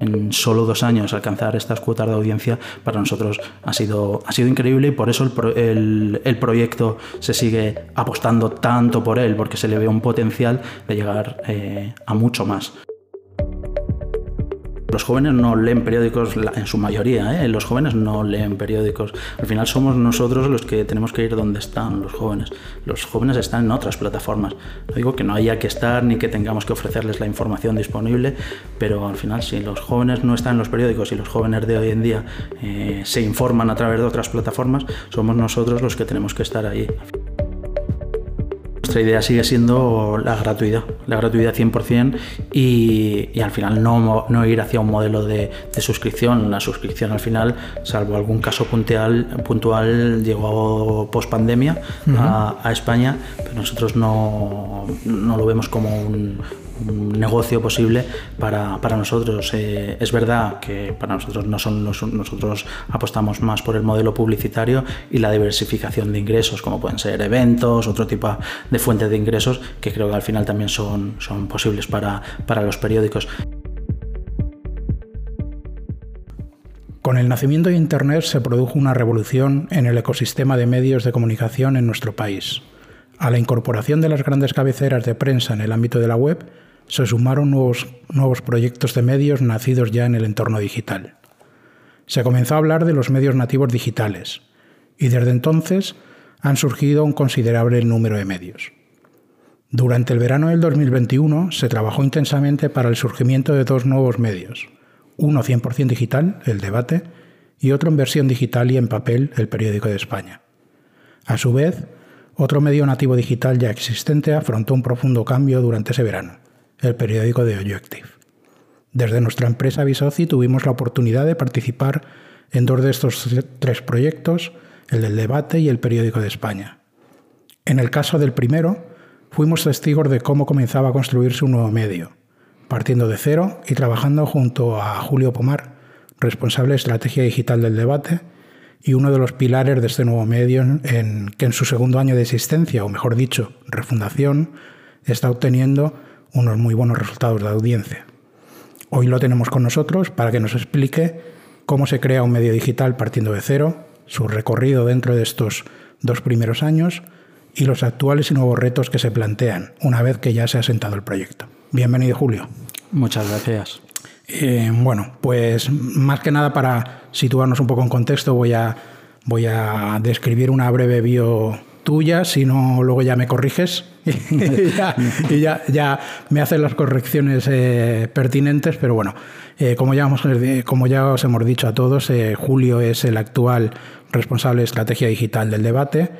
en solo dos años alcanzar estas cuotas de audiencia para nosotros ha sido, ha sido increíble y por eso el, el, proyecto se sigue apostando tanto por él, porque se le ve un potencial de llegar eh, a mucho más. Los jóvenes no leen periódicos en su mayoría, ¿eh? los jóvenes no leen periódicos. Al final somos nosotros los que tenemos que ir donde están los jóvenes. Los jóvenes están en otras plataformas. No digo que no haya que estar ni que tengamos que ofrecerles la información disponible, pero al final si los jóvenes no están en los periódicos y los jóvenes de hoy en día eh, se informan a través de otras plataformas, somos nosotros los que tenemos que estar ahí. Nuestra idea sigue siendo la gratuidad, la gratuidad 100% y, y al final no, no, ir hacia un modelo de, de, suscripción. La suscripción al final, salvo algún caso puntual, puntual llegó post pandemia uh -huh. a, a, España, pero nosotros no, no lo vemos como un, un negocio posible para, para nosotros. Eh, es verdad que para nosotros no son los, nosotros apostamos más por el modelo publicitario y la diversificación de ingresos, como pueden ser eventos, otro tipo de fuentes de ingresos que creo que al final también son, son posibles para, para los periódicos. Con el nacimiento de Internet se produjo una revolución en el ecosistema de medios de comunicación en nuestro país. A la incorporación de las grandes cabeceras de prensa en el ámbito de la web, se sumaron nuevos, nuevos proyectos de medios nacidos ya en el entorno digital. Se comenzó a hablar de los medios nativos digitales y desde entonces han surgido un considerable número de medios. Durante el verano del 2021 se trabajó intensamente para el surgimiento de dos nuevos medios, uno 100% digital, el debate, y otro en versión digital y en papel, el periódico de España. A su vez, otro medio nativo digital ya existente afrontó un profundo cambio durante ese verano el periódico de Objective. Desde nuestra empresa Visoci tuvimos la oportunidad de participar en dos de estos tres proyectos, el del debate y el periódico de España. En el caso del primero, fuimos testigos de cómo comenzaba a construirse un nuevo medio, partiendo de cero y trabajando junto a Julio Pomar, responsable de estrategia digital del debate y uno de los pilares de este nuevo medio en que en su segundo año de existencia, o mejor dicho, refundación, está obteniendo unos muy buenos resultados de audiencia. Hoy lo tenemos con nosotros para que nos explique cómo se crea un medio digital partiendo de cero, su recorrido dentro de estos dos primeros años y los actuales y nuevos retos que se plantean una vez que ya se ha sentado el proyecto. Bienvenido, Julio. Muchas gracias. Eh, bueno, pues más que nada para situarnos un poco en contexto voy a, voy a describir una breve bio tuya, si no luego ya me corriges y, ya, ya, me hacen las correcciones eh, pertinentes, pero bueno, eh, como, ya hemos, como ya os hemos dicho a todos, eh, Julio es el actual responsable de estrategia digital del debate,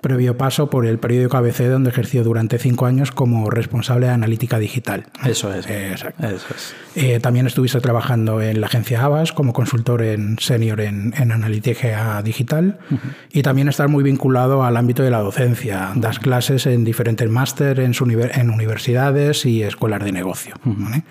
previo paso por el periódico ABC, donde ejerció durante cinco años como responsable de analítica digital. Eso es. Eh, exacto. Eso es. Eh, también estuviste trabajando en la agencia Avas como consultor en senior en, en analítica digital uh -huh. y también estás muy vinculado al ámbito de la docencia. Das clases en diferentes máster en, en, universidades y escuelas de negocio. Uh -huh. ¿vale?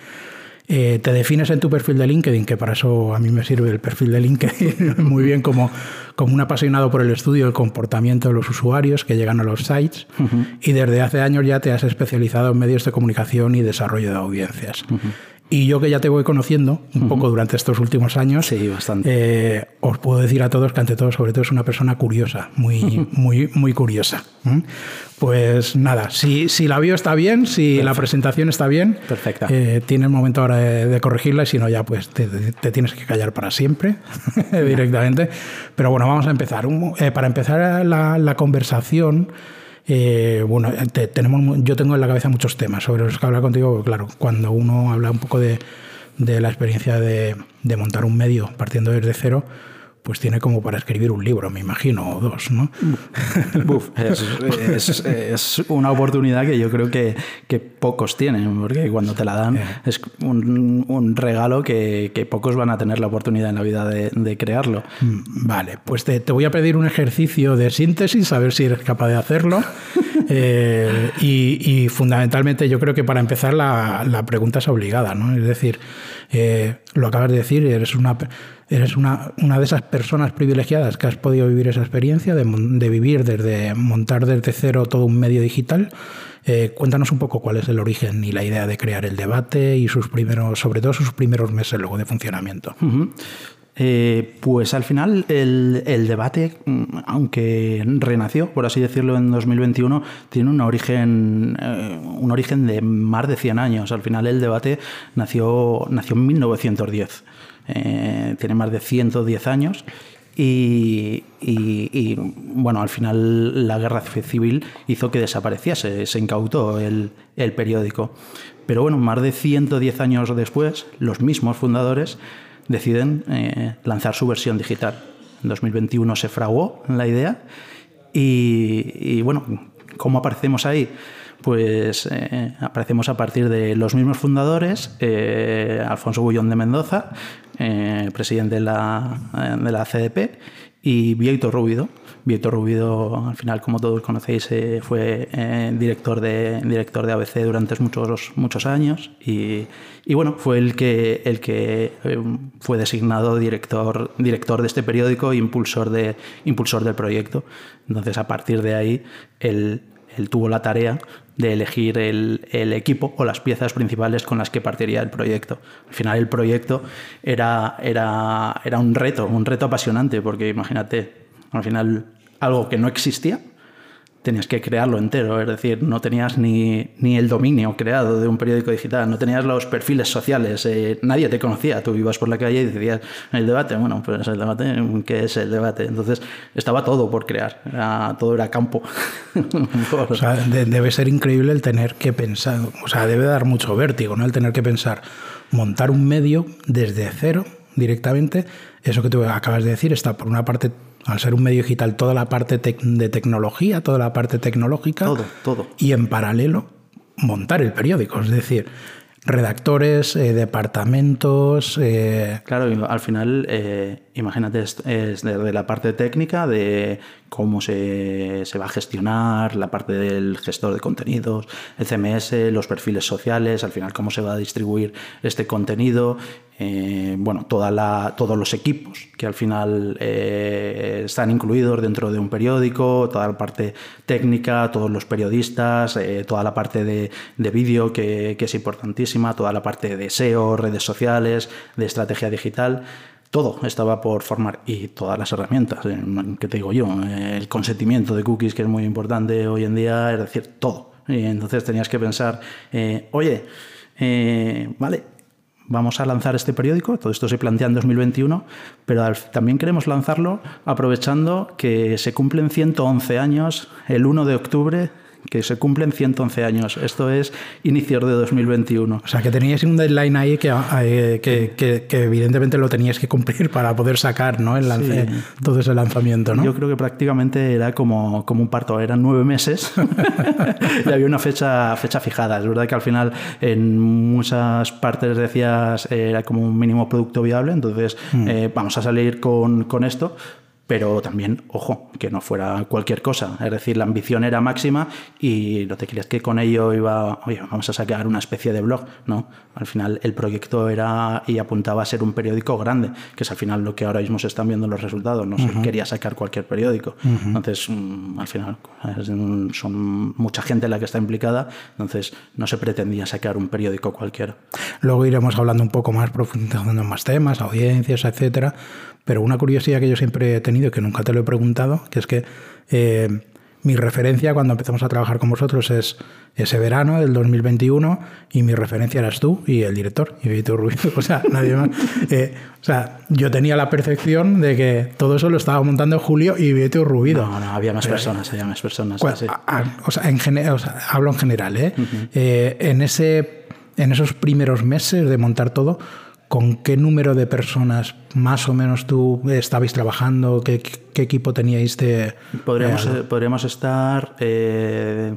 Eh, te defines en tu perfil de LinkedIn, que para eso a mí me sirve el perfil de LinkedIn muy bien como, como un apasionado por el estudio del comportamiento de los usuarios que llegan a los sites uh -huh. y desde hace años ya te has especializado en medios de comunicación y desarrollo de audiencias. Uh -huh. Y yo que ya te voy conociendo un uh -huh. poco durante estos últimos años, sí, bastante. Eh, os puedo decir a todos que ante todo, sobre todo, es una persona curiosa, muy, muy, muy curiosa. ¿Mm? Pues nada, si, si la bio está bien, si Perfecto. la presentación está bien, Perfecta. Eh, tiene el momento ahora de, de, corregirla y si no ya pues te, te tienes que callar para siempre directamente. Pero bueno, vamos a empezar. Un, eh, para empezar la, la conversación... Eh, bueno, te, tenemos, yo tengo en la cabeza muchos temas sobre los que hablar contigo, claro, cuando uno habla un poco de, de la experiencia de, de, montar un medio partiendo desde cero, pues tiene como para escribir un libro, me imagino, o dos, ¿no? Es, es, es, una oportunidad que yo creo que, que, pocos tienen, porque cuando te la dan yeah. es un, un regalo que, que, pocos van a tener la oportunidad en la vida de, de crearlo. Mm, vale, pues te, te, voy a pedir un ejercicio de síntesis, a ver si eres capaz de hacerlo. eh, y, y, fundamentalmente yo creo que para empezar la, la pregunta es obligada, ¿no? Es decir, eh, lo acabas de decir, eres una, eres una, una de esas personas privilegiadas que has podido vivir esa experiencia de, de vivir desde montar desde cero todo un medio digital. Eh, cuéntanos un poco cuál es el origen y la idea de crear el debate y sus primeros, sobre todo sus primeros meses luego de funcionamiento. Eh, pues al final el, debate, mm, aunque renació, por así decirlo, en 2021, tiene un origen, eh, un origen de más de 100 años. Al final el debate nació, nació en 1910. Eh, tiene más de 110 años y, bueno, al final la guerra civil hizo que desapareciese, se incautó el, periódico. Pero bueno, más de 110 años después, los mismos fundadores deciden eh, lanzar su versión digital. En 2021 se fraguó la idea y, bueno, ¿cómo aparecemos ahí? Pues eh, aparecemos a partir de los mismos fundadores, Alfonso Bullón de Mendoza, presidente de la, de la CDP, y Vieito Rubido. Vieito Rubido, al final, como todos conocéis, eh, fue eh, director, de, director de ABC durante muchos, muchos años y, y, bueno, fue el que, el que eh, fue designado director, director de este periódico e impulsor, de, impulsor del proyecto. Entonces, a partir de ahí, él, él tuvo la tarea de elegir el, el, equipo o las piezas principales con las que partiría el proyecto. Al final el proyecto era, era, era un reto, un reto apasionante, porque imagínate, al final algo que no existía, tenías que crearlo entero, es decir, no tenías ni, ni el dominio creado de un periódico digital, no tenías los perfiles sociales, eh, nadie te conocía, tú ibas por la calle y decías, el debate, bueno, pues el debate, ¿qué es el debate? Entonces estaba todo por crear, todo era campo. debe ser increíble el tener que pensar, o sea, debe dar mucho vértigo, ¿no? El tener que pensar, montar un medio desde cero directamente, eso que tú acabas de decir está por una parte al ser un medio digital, toda la parte de tecnología, toda la parte tecnológica. Todo, todo. Y en paralelo, montar el periódico. Es decir, redactores, eh, departamentos. Eh, claro, al final, eh, imagínate, es, desde la parte técnica, de cómo se, se, va a gestionar, la parte del gestor de contenidos, el CMS, los perfiles sociales, al final cómo se va a distribuir este contenido, eh, bueno, toda la, todos los equipos que al final eh, están incluidos dentro de un periódico, toda la parte técnica, todos los periodistas, eh, toda la parte de, de vídeo que, que, es importantísima, toda la parte de SEO, redes sociales, de estrategia digital. Todo estaba por formar y todas las herramientas, que te digo yo, el consentimiento de cookies que es muy importante hoy en día, es decir, todo. Y entonces tenías que pensar, oye, vale, vamos a lanzar este periódico, todo esto se plantea en 2021, pero también queremos lanzarlo aprovechando que se cumplen 111 años el 1 de octubre que se cumplen 111 años. Esto es inicios de 2021. O sea, que teníais un deadline ahí que, eh, que, que, evidentemente lo teníais que cumplir para poder sacar ¿no? el lance, todo ese lanzamiento. ¿no? Yo creo que prácticamente era como, como un parto, eran nueve meses y había una fecha, fecha fijada. Es verdad que al final en muchas partes decías era como un mínimo producto viable, entonces mm. eh, vamos a salir con, con esto, pero también, ojo, que no fuera cualquier cosa. Es decir, la ambición era máxima y no te creas que con ello iba, oye, vamos a sacar una especie de blog, ¿no? Al final el proyecto era y apuntaba a ser un periódico grande, que es al final lo que ahora mismo se están viendo los resultados. No se quería sacar cualquier periódico. Entonces, mm, al final son mucha gente la que está implicada, entonces no se pretendía sacar un periódico cualquiera. Luego iremos hablando un poco más, profundizando en más temas, audiencias, etcétera pero una curiosidad que yo siempre he tenido y que nunca te lo he preguntado, que es que eh, mi referencia cuando empezamos a trabajar con vosotros es ese verano del 2021 y mi referencia eras tú y el director, y Víctor Rubio. O sea, nadie más. Eh, o sea, yo tenía la percepción de que todo eso lo estaba montando Julio y Víctor Rubido. No, no, había más personas, había más personas. o, sea, en o sea, hablo en general, ¿eh? ¿eh? en, ese, en esos primeros meses de montar todo, ¿Con qué número de personas más o menos tú estabais trabajando? ¿Qué, equipo teníais de...? Podríamos, eh, podríamos estar eh,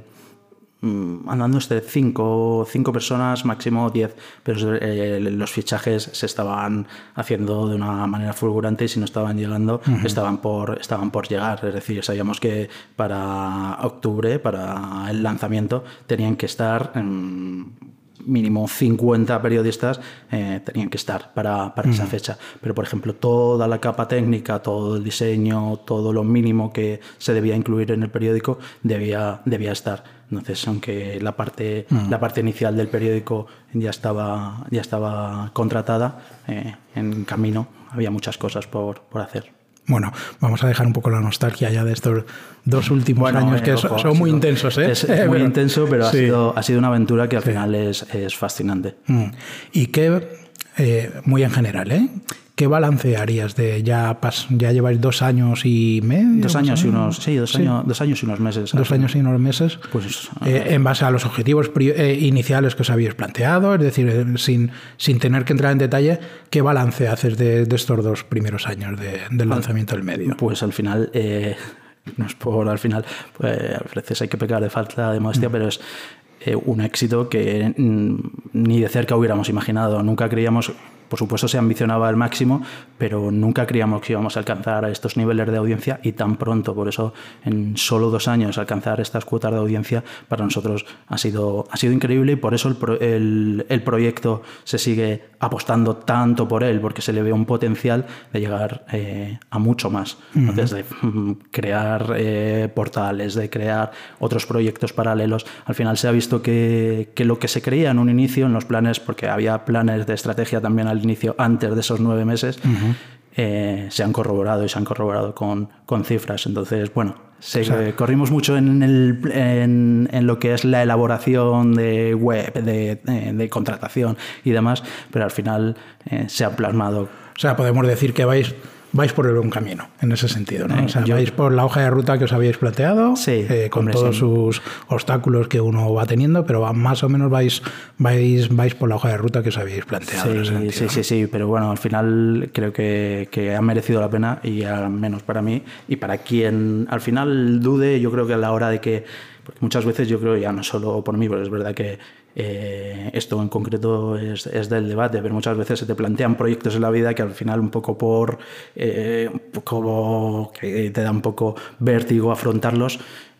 mm, andando entre cinco, cinco personas, máximo diez, pero eh, los fichajes se estaban haciendo de una manera fulgurante y si no estaban llegando, estaban, por, estaban por llegar. Es decir, sabíamos que para octubre, para el lanzamiento, tenían que estar... mínimo 50 periodistas eh, tenían que estar para, esa fecha. Pero, por ejemplo, toda la capa técnica, todo el diseño, todo lo mínimo que se debía incluir en el periódico debía, debía estar. Entonces, aunque la parte, la parte inicial del periódico ya estaba, ya estaba contratada, eh, en camino había muchas cosas por, por hacer. Bueno, vamos a dejar un poco la nostalgia ya de estos dos últimos años que son, muy intensos. ¿eh? Es, muy intenso, pero ha, sido, ha sido una aventura que al final es, es fascinante. Mm. Y que, eh, muy en general, ¿eh? ¿Qué balance harías de ya, ya lleváis dos años y medio? Dos años y unos, sí, dos, Años, dos años y unos meses. Dos años y unos meses. Pues, eh, en base a los objetivos eh, iniciales que os habéis planteado, es decir, eh, sin, sin tener que entrar en detalle, ¿qué balance haces de, estos dos primeros años del lanzamiento del medio? Pues al final, no es por al final, pues a veces hay que pecar de falta de modestia, mm. pero es un éxito que mm, ni de cerca hubiéramos imaginado. Nunca creíamos por supuesto se ambicionaba al máximo, pero nunca creíamos que íbamos a alcanzar estos niveles de audiencia y tan pronto. Por eso, en solo dos años, alcanzar estas cuotas de audiencia para nosotros ha sido, ha sido increíble y por eso el, el, proyecto se sigue apostando tanto por él, porque se le ve un potencial de llegar eh, a mucho más. Desde mm, crear eh, portales, de crear otros proyectos paralelos. Al final se ha visto que, que lo que se creía en un inicio, en los planes, porque había planes de estrategia también al inicio, antes de esos nueve meses, eh, se han corroborado y se han corroborado con, con cifras. Entonces, bueno, corrimos mucho en, el, en, en, lo que es la elaboración de web, de, de, contratación y demás, pero al final eh, se ha plasmado. O sea, podemos decir que vais vais por el buen camino en ese sentido, ¿no? o sea, vais por la hoja de ruta que os habíais planteado, eh, con todos sus obstáculos que uno va teniendo, pero más o menos vais, vais, vais por la hoja de ruta que os habéis planteado. Sí, sí, sí, sí, pero bueno, al final creo que, que, ha merecido la pena y al menos para mí y para quien al final dude, yo creo que a la hora de que porque muchas veces yo creo, ya no solo por mí, pero es verdad que eh, esto en concreto es, del debate, pero muchas veces se te plantean proyectos en la vida que al final un poco por, eh, como que te da un poco vértigo afrontarlos.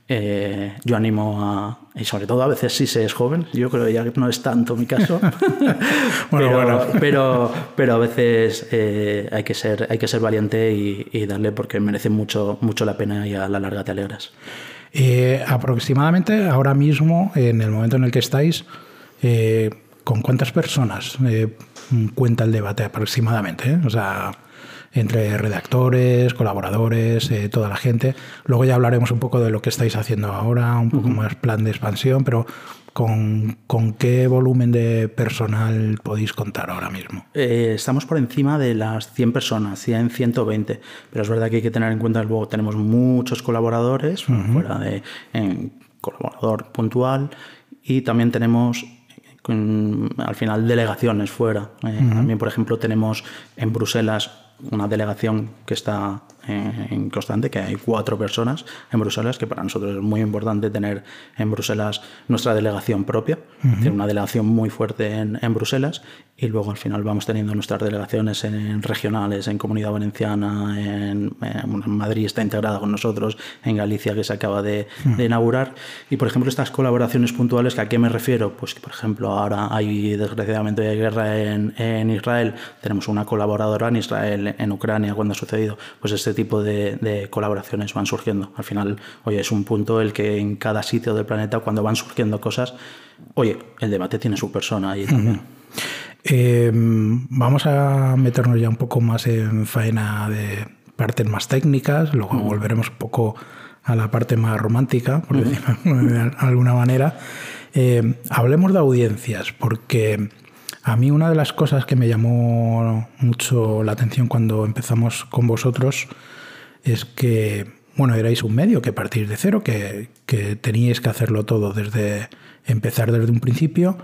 Eh, yo animo a, y sobre todo a veces si se es joven, yo creo que ya no es tanto mi caso, pero, pero, pero, a veces hay, que ser, hay que ser valiente y, y, darle porque merece mucho, mucho la pena y a la larga te alegras. Eh, aproximadamente ahora mismo, en el momento en el que estáis, eh, ¿con cuántas personas eh, cuenta el debate aproximadamente? O sea, entre redactores, colaboradores, toda la gente. Luego ya hablaremos un poco de lo que estáis haciendo ahora, un poco más plan de expansión, pero ¿Con, ¿Con, qué volumen de personal podéis contar ahora mismo? Eh, estamos por encima de las 100 personas, 100, 120, pero es verdad que hay que tener en cuenta que luego tenemos muchos colaboradores, fuera de colaborador puntual, y también tenemos al final delegaciones fuera. Eh, también, por ejemplo, tenemos en Bruselas una delegación que está en constante, que hay cuatro personas en Bruselas, que para nosotros es muy importante tener en Bruselas nuestra delegación propia, una delegación muy fuerte en, en, Bruselas, y luego al final vamos teniendo nuestras delegaciones en, regionales, en Comunidad Valenciana, en, Madrid está integrada con nosotros, en Galicia que se acaba de, inaugurar, y por ejemplo estas colaboraciones puntuales, ¿que ¿a qué me refiero? Pues que por ejemplo ahora hay desgraciadamente hay guerra en, en Israel, tenemos una colaboradora en Israel, en Ucrania cuando ha sucedido, pues este tipo de, colaboraciones van surgiendo. Al final, oye, es un punto el que en cada sitio del planeta, cuando van surgiendo cosas, oye, el debate tiene su persona ahí también. Em, vamos a meternos ya un poco más en faena de partes más técnicas, luego volveremos un poco a la parte más romántica, por decirlo de alguna manera. Em, hablemos de audiencias, porque a mí una de las cosas que me llamó mucho la atención cuando empezamos con vosotros es que, bueno, erais un medio que partís de cero, que, teníais que hacerlo todo desde empezar desde un principio,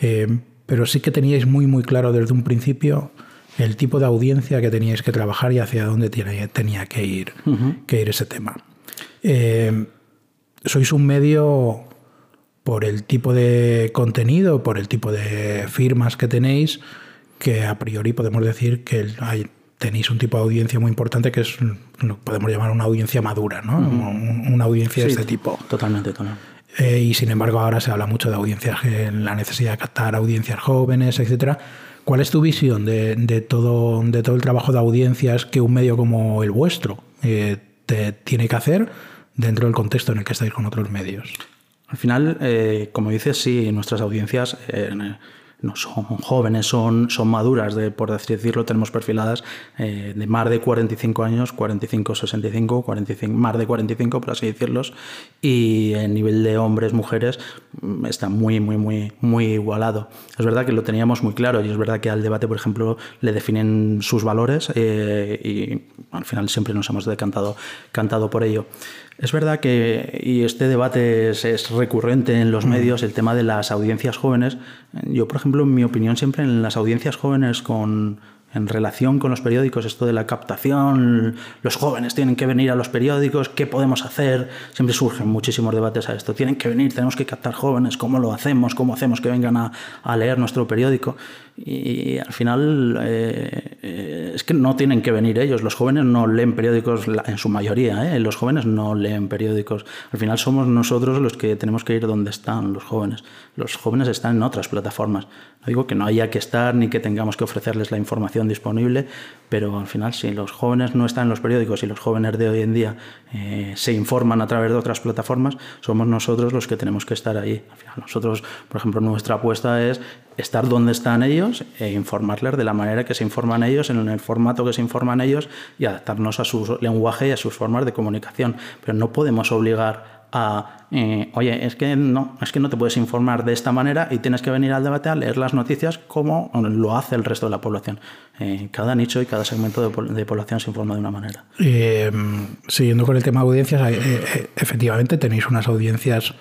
eh, pero sí que teníais muy, muy claro desde un principio el tipo de audiencia que teníais que trabajar y hacia dónde tenía que ir, que ir ese tema. Eh, sois un medio por el tipo de contenido, por el tipo de firmas que tenéis, que a priori podemos decir que tenéis un tipo de audiencia muy importante que es lo que podemos llamar una audiencia madura, ¿no? Una audiencia de este tipo. Totalmente, totalmente. Eh, y sin embargo ahora se habla mucho de audiencias, en la necesidad de captar audiencias jóvenes, etcétera. ¿Cuál es tu visión de, todo, de todo el trabajo de audiencias que un medio como el vuestro eh, te tiene que hacer dentro del contexto en el que estáis con otros medios? Al final, eh, como dices, sí, nuestras audiencias no son jóvenes, son, son maduras, de, por así decirlo, tenemos perfiladas eh, de más de 45 años, 45, 65, 45, más de 45, por así decirlo, y el nivel de hombres, mujeres mm, está muy, muy, muy, muy igualado. Es verdad que lo teníamos muy claro y es verdad que al debate, por ejemplo, le definen sus valores eh, y al final siempre nos hemos decantado cantado por ello. Es verdad que, y este debate es, recurrente en los mm. medios, el tema de las audiencias jóvenes. Yo, por ejemplo, en mi opinión, siempre en las audiencias jóvenes con, en relación con los periódicos, esto de la captación, los jóvenes tienen que venir a los periódicos, ¿qué podemos hacer? Siempre surgen muchísimos debates a esto. Tienen que venir, tenemos que captar jóvenes, ¿cómo lo hacemos? ¿Cómo hacemos que vengan a, a leer nuestro periódico? Y al final eh, eh, es que no tienen que venir ellos. Los jóvenes no leen periódicos en su mayoría. ¿eh? Los jóvenes no leen periódicos. Al final somos nosotros los que tenemos que ir donde están los jóvenes. Los jóvenes están en otras plataformas. No digo que no haya que estar ni que tengamos que ofrecerles la información disponible, pero al final si los jóvenes no están en los periódicos y los jóvenes de hoy en día se informan a través de otras plataformas, somos nosotros los que tenemos que estar ahí. Al final nosotros, por ejemplo, nuestra apuesta es estar donde están ellos e informarles de la manera que se informan ellos, en el formato que se informan ellos y adaptarnos a su lenguaje y a sus formas de comunicación. Pero no podemos obligar a, eh, oye, es que no, es que no te puedes informar de esta manera y tienes que venir al debate a leer las noticias como lo hace el resto de la población. Eh, cada nicho y cada segmento de, población se informa de una manera. Eh, siguiendo con el tema de audiencias, efectivamente tenéis unas audiencias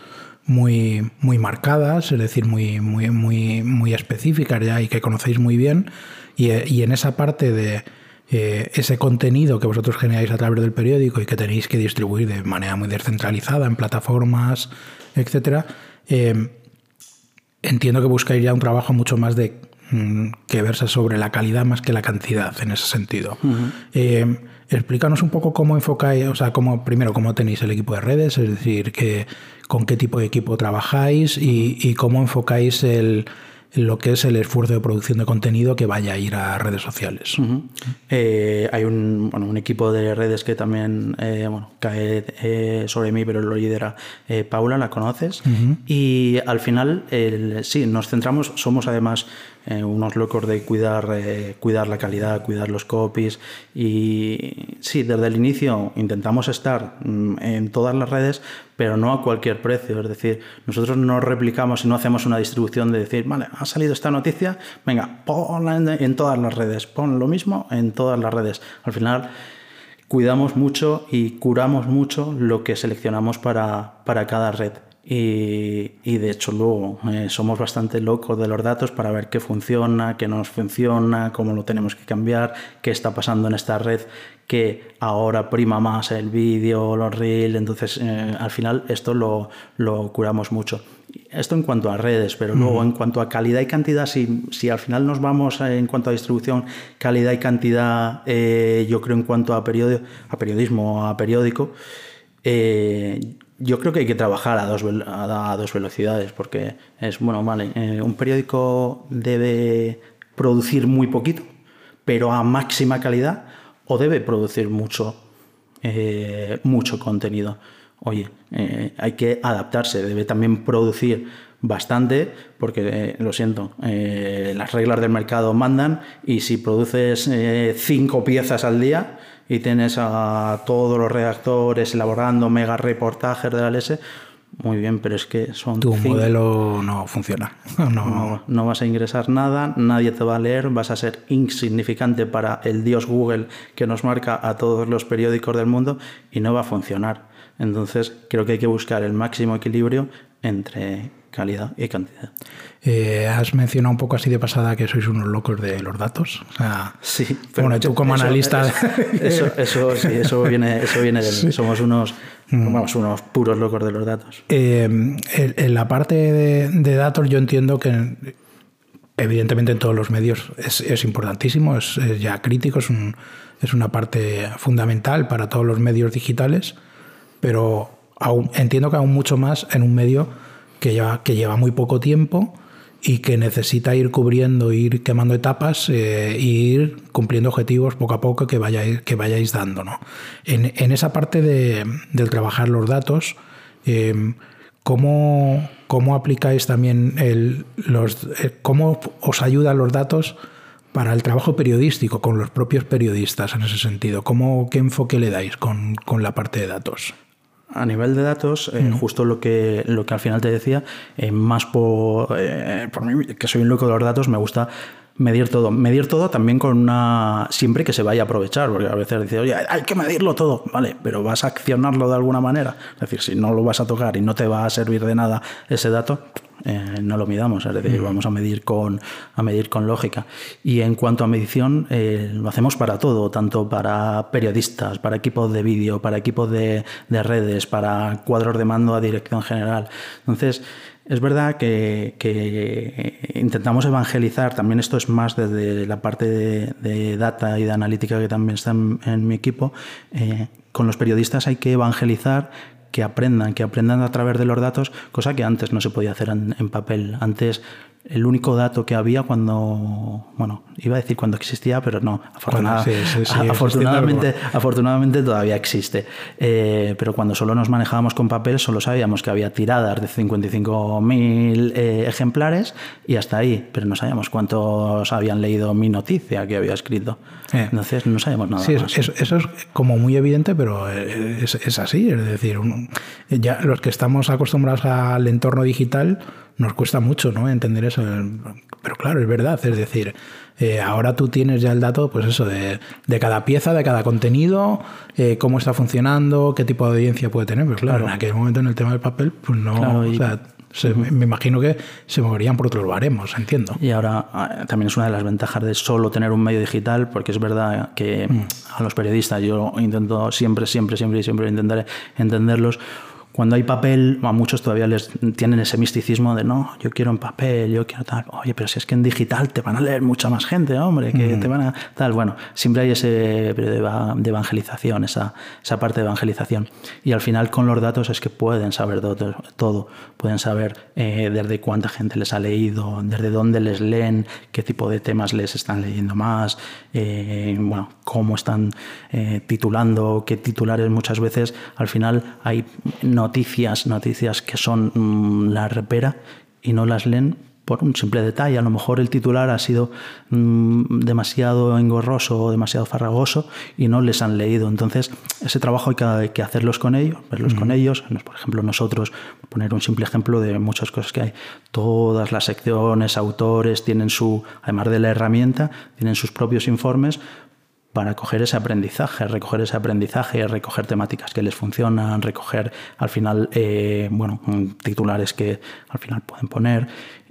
muy, muy marcadas, es decir, muy, muy, muy, muy específicas ya y que conocéis muy bien. Y en esa parte de eh, ese contenido que vosotros generáis a través del periódico y que tenéis que distribuir de manera muy descentralizada en plataformas, etcétera, eh, entiendo que buscáis ya un trabajo mucho más de mm, que verse sobre la calidad más que la cantidad en ese sentido. Explícanos un poco cómo enfocáis, o sea, cómo, primero, cómo tenéis el equipo de redes, es decir, que, con qué tipo de equipo trabajáis y, cómo enfocáis el, lo que es el esfuerzo de producción de contenido que vaya a ir a redes sociales. Eh, hay un, bueno, un, equipo de redes que también eh, bueno, cae eh, sobre mí, pero lo lidera Paula, la conoces. Y al final, sí, nos centramos, somos además eh, unos locos de cuidar, eh, cuidar la calidad, cuidar los copies. Y sí, desde el inicio intentamos estar mm, en todas las redes, pero no a cualquier precio. Es decir, nosotros no replicamos y no hacemos una distribución de decir, vale, ha salido esta noticia, venga, ponla en, todas las redes, pon lo mismo en todas las redes. Al final cuidamos mucho y curamos mucho lo que seleccionamos para, para cada red. Y, de hecho luego eh, somos bastante locos de los datos para ver qué funciona, qué no nos funciona, cómo lo tenemos que cambiar, qué está pasando en esta red que ahora prima más el vídeo, los reels, entonces eh, al final esto lo, lo, curamos mucho. Esto en cuanto a redes, pero luego en cuanto a calidad y cantidad, si, si, al final nos vamos en cuanto a distribución, calidad y cantidad, eh, yo creo en cuanto a, periodio, a periodismo, a periódico, yo creo que hay que trabajar a dos, a dos velocidades, porque es, bueno, vale, eh, un periódico debe producir muy poquito, pero a máxima calidad, o debe producir mucho, eh, mucho contenido. Oye, eh, hay que adaptarse, debe también producir bastante, porque lo siento, las reglas del mercado mandan y si produces cinco piezas al día, y tienes a todos los redactores elaborando mega reportajes de la LS, muy bien, pero es que son... Tu modelo no funciona. No. no. vas a ingresar nada, nadie te va a leer, vas a ser insignificante para el dios Google que nos marca a todos los periódicos del mundo y no va a funcionar. Entonces creo que hay que buscar el máximo equilibrio entre calidad y cantidad. Eh, has mencionado un poco así de pasada que sois unos locos de los datos. sí, pero bueno, tú como analista. Eso, eso, sí, eso viene, eso viene de Somos unos, mm. unos puros locos de los datos. Eh, en, la parte de, datos, yo entiendo que evidentemente en todos los medios es, importantísimo, es, ya crítico, es, un, es una parte fundamental para todos los medios digitales, pero entiendo que aún mucho más en un medio que lleva, que lleva muy poco tiempo y que necesita ir cubriendo, ir quemando etapas e ir cumpliendo objetivos poco a poco que vayáis, que vayáis dando. ¿no? En, en, esa parte de, del trabajar los datos, eh, ¿cómo, ¿cómo, aplicáis también el, los, eh, cómo os ayudan los datos para el trabajo periodístico con los propios periodistas en ese sentido? ¿Cómo, ¿Qué enfoque le dais con, con la parte de datos? A nivel de datos, eh, justo lo que, lo que al final te decía, eh, más por, eh, por mí, que soy un loco de los datos, me gusta medir todo. Medir todo también con una. siempre que se vaya a aprovechar, porque a veces dice, oye, hay que medirlo todo, vale, pero vas a accionarlo de alguna manera. Es decir, si no lo vas a tocar y no te va a servir de nada ese dato, eh, no lo midamos, es decir, vamos a medir con, a medir con lógica. Y en cuanto a medición, eh, lo hacemos para todo, tanto para periodistas, para equipos de vídeo, para equipos de, de, redes, para cuadros de mando a dirección general. Entonces, es verdad que, que, intentamos evangelizar, también esto es más desde la parte de, de data y de analítica que también está en, en mi equipo, eh, con los periodistas hay que evangelizar que aprendan, que aprendan a través de los datos, cosa que antes no se podía hacer en, papel. Antes el único dato que había cuando, bueno, iba a decir cuando existía, pero no, afortunada, sí, sí, sí, afortunadamente, afortunadamente todavía existe. Eh, pero cuando solo nos manejábamos con papel, solo sabíamos que había tiradas de 55.000 eh, ejemplares y hasta ahí, pero no sabíamos cuántos habían leído mi noticia que había escrito. Eh. Entonces no sabíamos nada. Sí, más. Eso, eso, es como muy evidente, pero es, es así. Es decir, ya los que estamos acostumbrados al entorno digital, nos cuesta mucho ¿no? entender eso. Pero claro, es verdad. Es decir, eh, ahora tú tienes ya el dato, pues eso, de, de cada pieza, de cada contenido, eh, cómo está funcionando, qué tipo de audiencia puede tener. Pero claro, claro. en aquel momento en el tema del papel, pues no. Claro, y... o sea, se, uh -huh. me imagino que se moverían por otros baremos, entiendo. Y ahora también es una de las ventajas de solo tener un medio digital, porque es verdad que mm. a los periodistas yo intento siempre, siempre, siempre, siempre intentar entenderlos cuando hay papel, a muchos todavía les tienen ese misticismo de no, yo quiero en papel, yo quiero tal. Oye, pero si es que en digital te van a leer mucha más gente, hombre, que mm. te van a tal. Bueno, siempre hay ese periodo de evangelización, esa, esa parte de evangelización. Y al final con los datos es que pueden saber todo, todo. pueden saber eh, desde cuánta gente les ha leído, desde dónde les leen, qué tipo de temas les están leyendo más, eh, bueno, cómo están eh, titulando, qué titulares muchas veces al final hay no noticias, noticias que son mmm, la repera y no las leen por un simple detalle. A lo mejor el titular ha sido mmm, demasiado engorroso o demasiado farragoso y no les han leído. Entonces, ese trabajo hay que, hay que hacerlos con ellos, verlos con ellos. Por ejemplo, nosotros, poner un simple ejemplo de muchas cosas que hay, todas las secciones, autores tienen su, además de la herramienta, tienen sus propios informes para coger ese aprendizaje, recoger ese aprendizaje, recoger temáticas que les funcionan, recoger al final, eh, bueno, titulares que al final pueden poner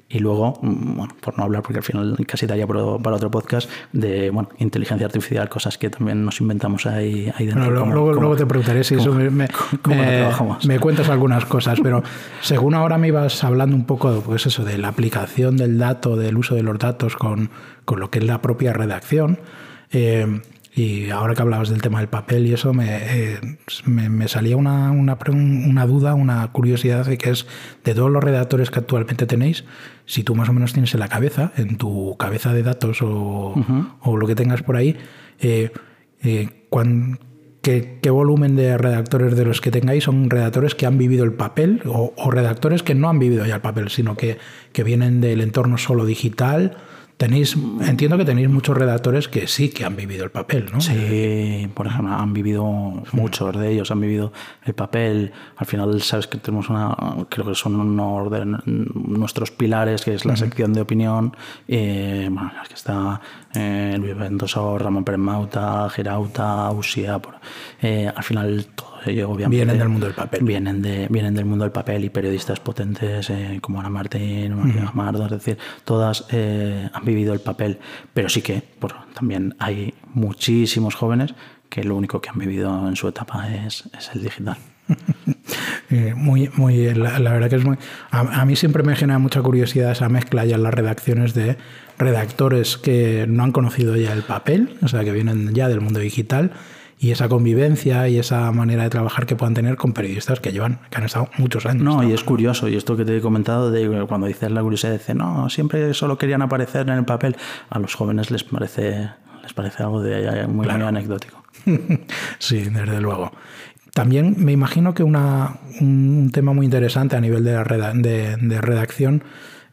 y luego, bueno, por no hablar, porque al final casi daría para otro podcast, de bueno, inteligencia artificial, cosas que también nos inventamos ahí, ahí dentro. Bueno, ¿Cómo, luego, cómo, luego te preguntaré si cómo, eso me, me, me, cuentas algunas cosas, pero según ahora me ibas hablando un poco pues eso, de la aplicación del dato, del uso de los datos con, con lo que es la propia redacción. Eh, y ahora que hablabas del tema del papel y eso, me, eh, me, me salía una, una, una, duda, una curiosidad de que es de todos los redactores que actualmente tenéis, si tú más o menos tienes en la cabeza, en tu cabeza de datos o, uh -huh. o lo que tengas por ahí, eh, eh, cuán, ¿qué, ¿qué, volumen de redactores de los que tengáis son redactores que han vivido el papel o, o redactores que no han vivido ya el papel, sino que, que vienen del entorno solo digital? Tenéis, entiendo que tenéis muchos redactores que sí que han vivido el papel, ¿no? Sí, por ejemplo, han vivido muchos de ellos, han vivido el papel. Al final, sabes que tenemos una, creo que son uno de nuestros pilares, que es la uh -huh. sección de opinión. Eh, bueno, que está eh, Luis Ventoso, Ramón Pérez Mauta, Girauta. Por, eh, al final, todo obviamente. Vienen del mundo del papel. Vienen, de, vienen del mundo del papel y periodistas potentes eh, como Ana Martín, María -huh. Mardo, es decir, todas eh, han vivido el papel. Pero sí que por, también hay muchísimos jóvenes que lo único que han vivido en su etapa es, es el digital. Eh, muy, muy, la, la, verdad que es muy. A, a, mí siempre me genera mucha curiosidad esa mezcla ya en las redacciones de redactores que no han conocido ya el papel, o sea, que vienen ya del mundo digital y esa convivencia y esa manera de trabajar que puedan tener con periodistas que llevan, que han estado muchos años. No, y es curioso, y esto que te he comentado de cuando dices la curiosidad, dice, no, siempre solo querían aparecer en el papel, a los jóvenes les parece, les parece algo de muy, muy anecdótico. sí, desde luego. También me imagino que una, un tema muy interesante a nivel de, la de, de redacción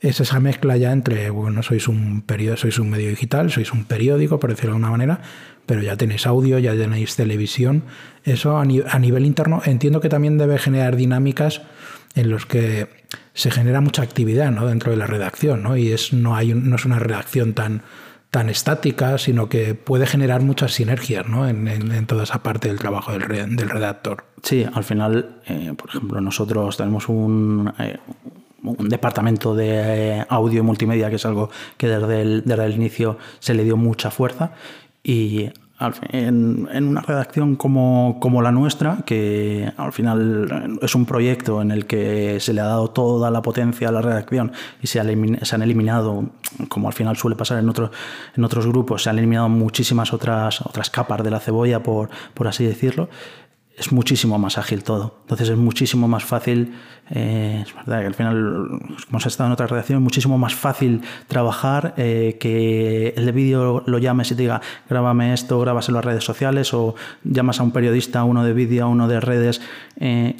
es esa mezcla ya entre, bueno, sois un periodo, sois un medio digital, sois un periódico, por decirlo de alguna manera, pero ya tenéis audio, ya tenéis televisión. Eso a, nivel interno entiendo que también debe generar dinámicas en los que se genera mucha actividad ¿no? dentro de la redacción, ¿no? Y es, no, hay, no es una redacción tan, tan estática, sino que puede generar muchas sinergias ¿no? en, toda esa parte del trabajo del, del redactor. Sí, al final, eh, por ejemplo, nosotros tenemos un, eh, un departamento de audio y multimedia, que es algo que desde el, desde el inicio se le dio mucha fuerza. Y en, en, una redacción como, como, la nuestra, que al final es un proyecto en el que se le ha dado toda la potencia a la redacción y se, se han eliminado, como al final suele pasar en, otros en otros grupos, se han eliminado muchísimas otras, otras capas de la cebolla, por, por así decirlo, es muchísimo más ágil todo. Entonces es muchísimo más fácil, eh, es verdad que al final, como has estado en otra redacción, es muchísimo más fácil trabajar eh, que el de vídeo lo llames y te diga, grábame esto, grabas en las redes sociales o llamas a un periodista, uno de vídeo, uno de redes. Eh,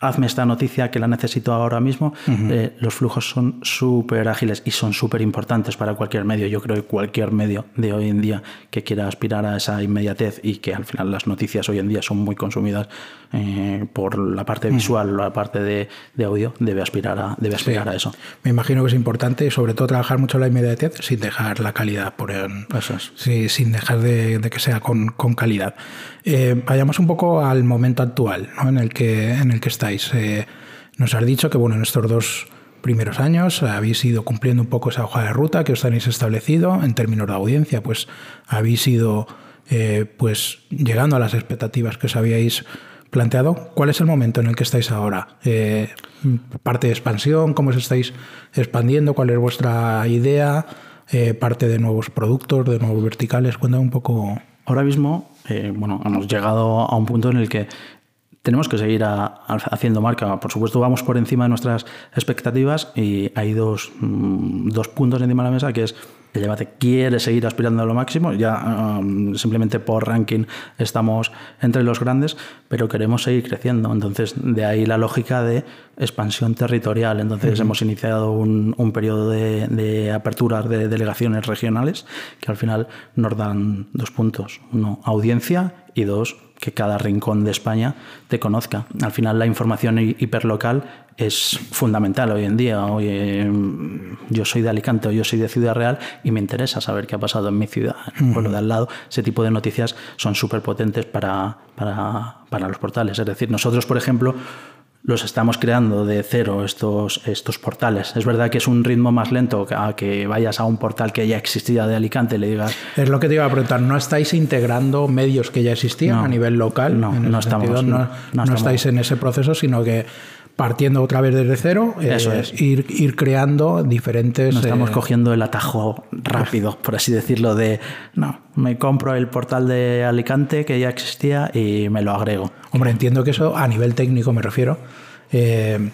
hazme esta noticia que la necesito ahora mismo, eh, los flujos son súper ágiles y son súper importantes para cualquier medio. Yo creo que cualquier medio de hoy en día que quiera aspirar a esa inmediatez y que al final las noticias hoy en día son muy consumidas eh, por la parte visual o la parte de, audio, debe aspirar, a, debe aspirar a eso. Me imagino que es importante, sobre todo trabajar mucho la inmediatez sin dejar la calidad, por eso sí, sin dejar de, que sea con, con calidad. Eh, vayamos un poco al momento actual ¿no? en, el que, en el que Eh, nos has dicho que bueno, en estos dos primeros años habéis ido cumpliendo un poco esa hoja de ruta que os tenéis establecido en términos de audiencia, pues habéis ido eh, pues llegando a las expectativas que os habíais planteado. ¿Cuál es el momento en el que estáis ahora? parte de expansión, ¿cómo os estáis expandiendo? ¿Cuál es vuestra idea? parte de nuevos productos, de nuevos verticales. Cuéntame un poco. Ahora mismo eh, bueno, hemos llegado a un punto en el que tenemos que seguir haciendo marca. Por supuesto, vamos por encima de nuestras expectativas y hay dos, mm, dos puntos encima de la mesa, que es el debate quiere seguir aspirando a lo máximo, ya um, simplemente por ranking estamos entre los grandes, pero queremos seguir creciendo. Entonces, de ahí la lógica de expansión territorial. Entonces, hemos iniciado un, un periodo de, de aperturas de delegaciones regionales que al final nos dan dos puntos. Uno, audiencia y dos, que cada rincón de España te conozca. Al final la información hiperlocal es fundamental hoy en día. Oye, yo soy de Alicante o yo soy de Ciudad Real y me interesa saber qué ha pasado en mi ciudad, en el pueblo de al lado. Ese tipo de noticias son súper potentes para, para, para los portales. Es decir, nosotros, por ejemplo, los estamos creando de cero estos, estos portales. Es verdad que es un ritmo más lento a que vayas a un portal que ya existía de Alicante y le digas... Es lo que te iba a preguntar, ¿no estáis integrando medios que ya existían a nivel local? No, no, estamos, no, estáis en ese proceso, sino que partiendo otra vez desde cero, Eso eh, es. ir, ir creando diferentes... No estamos eh, cogiendo el atajo rápido, por así decirlo, de, no, me compro el portal de Alicante que ya existía y me lo agrego. Hombre, entiendo que eso, a nivel técnico me refiero, eh,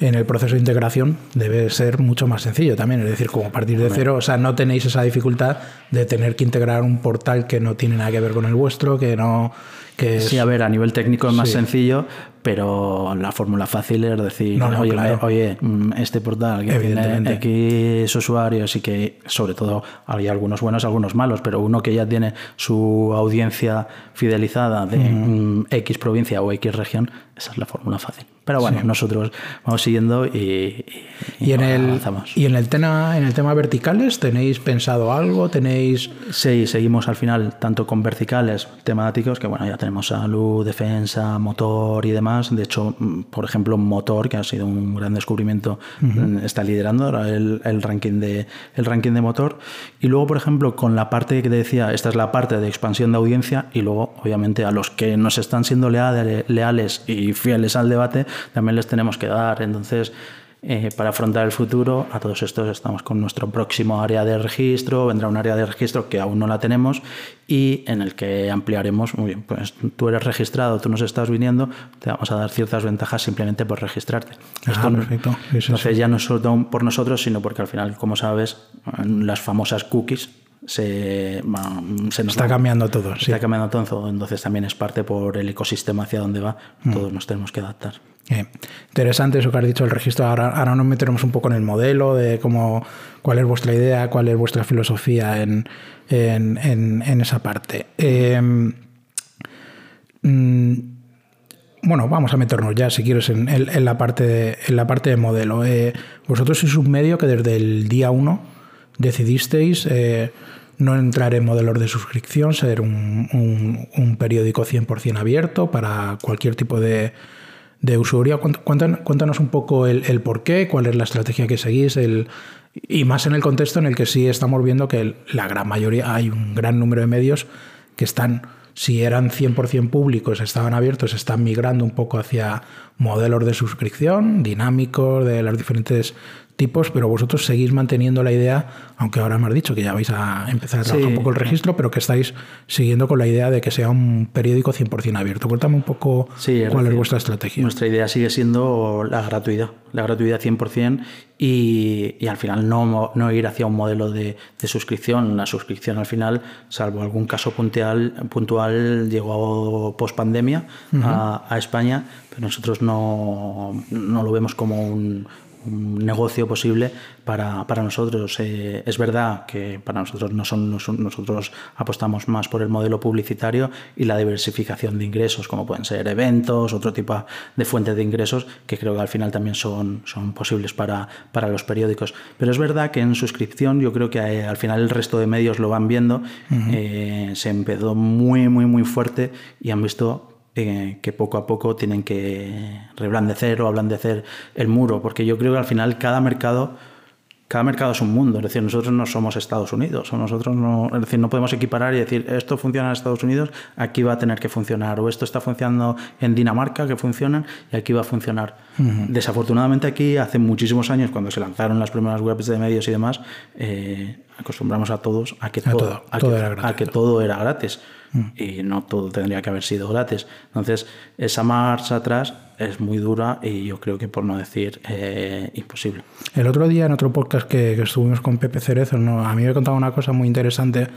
en el proceso de integración debe ser mucho más sencillo también. Es decir, como partir de cero, o sea, no tenéis esa dificultad de tener que integrar un portal que no tiene nada que ver con el vuestro, que no Sí, a ver, a nivel técnico es más sencillo, pero la fórmula fácil es decir, oye, oye, mm, este portal que tiene X usuarios y que sobre todo hay algunos buenos, algunos malos, pero uno que ya tiene su audiencia fidelizada de mm, X provincia o X región, esa es la fórmula fácil. Pero bueno, nosotros vamos siguiendo y, y, en el, avanzamos. ¿Y en el, tema, en el tema verticales tenéis pensado algo? ¿Tenéis...? Sí, seguimos al final tanto con verticales temáticos, que bueno, ya tenemos salud, defensa, motor y demás. De hecho, mm, por ejemplo, motor, que ha sido un gran descubrimiento, mm, está liderando ahora el, el, ranking de, el ranking de motor. Y luego, por ejemplo, con la parte que te decía, esta es la parte de expansión de audiencia y luego, obviamente, a los que nos están siendo leales y fieles al debate, también les tenemos que dar. Entonces, eh, para afrontar el futuro, a todos estos estamos con nuestro próximo área de registro, vendrá un área de registro que aún no la tenemos y en el que ampliaremos, muy bien, pues tú eres registrado, tú nos estás viniendo, te vamos a dar ciertas ventajas simplemente por registrarte. Ah, Esto perfecto. entonces ya no solo por nosotros, sino porque al final, como sabes, las famosas cookies se, se nos está cambiando todo. Está cambiando todo, entonces también es parte por el ecosistema hacia donde va, mm. todos nos tenemos que adaptar. Interesante eso que has dicho el registro. Ahora, ahora nos meteremos un poco en el modelo de cómo, cuál es vuestra idea, cuál es vuestra filosofía en, en, esa parte. Em, mm, bueno, vamos a meternos ya, si quieres, en, la, parte de, en la parte de modelo. Eh, vosotros sois un medio que desde el día 1 decidisteis eh, no entrar en modelos de suscripción, ser un, periódico 100% abierto para cualquier tipo de, de usuario. Cuéntanos un poco el, el, por qué, cuál es la estrategia que seguís, el, y más en el contexto en el que sí estamos viendo que la gran mayoría, hay un gran número de medios que están, si eran 100% públicos, estaban abiertos, están migrando un poco hacia modelos de suscripción dinámicos de las diferentes tipos, pero vosotros seguís manteniendo la idea, aunque ahora me has dicho que ya vais a empezar a trabajar un poco el registro, pero que estáis siguiendo con la idea de que sea un periódico 100% abierto. Cuéntame un poco cuál es vuestra estrategia. Nuestra idea sigue siendo la gratuidad, la gratuidad 100% y, y al final no, no, ir hacia un modelo de, de, suscripción. La suscripción al final, salvo algún caso puntual, puntual llegó post pandemia a, a España, pero nosotros no, no lo vemos como un un negocio posible para, para nosotros. Eh, es verdad que para nosotros no son, nosotros apostamos más por el modelo publicitario y la diversificación de ingresos, como pueden ser eventos, otro tipo de fuentes de ingresos que creo que al final también son, son posibles para, para los periódicos. Pero es verdad que en suscripción yo creo que eh, al final el resto de medios lo van viendo, eh, se empezó muy, muy, muy fuerte y han visto eh, que poco a poco tienen que reblandecer o ablandecer el muro, porque yo creo que al final cada mercado cada mercado es un mundo, es decir, nosotros no somos Estados Unidos, o nosotros no, es decir, no podemos equiparar y decir esto funciona en Estados Unidos, aquí va a tener que funcionar, o esto está funcionando en Dinamarca, que funciona, y aquí va a funcionar. Desafortunadamente aquí, hace muchísimos años, cuando se lanzaron las primeras webs de medios y demás, eh, acostumbramos a todos a que, todo, a que todo era gratis y no todo tendría que haber sido gratis. Entonces, esa marcha atrás es muy dura y yo creo que por no decir eh, imposible. El otro día en otro podcast que, estuvimos con Pepe Cerezo, ¿no? a mí me contaba una cosa muy interesante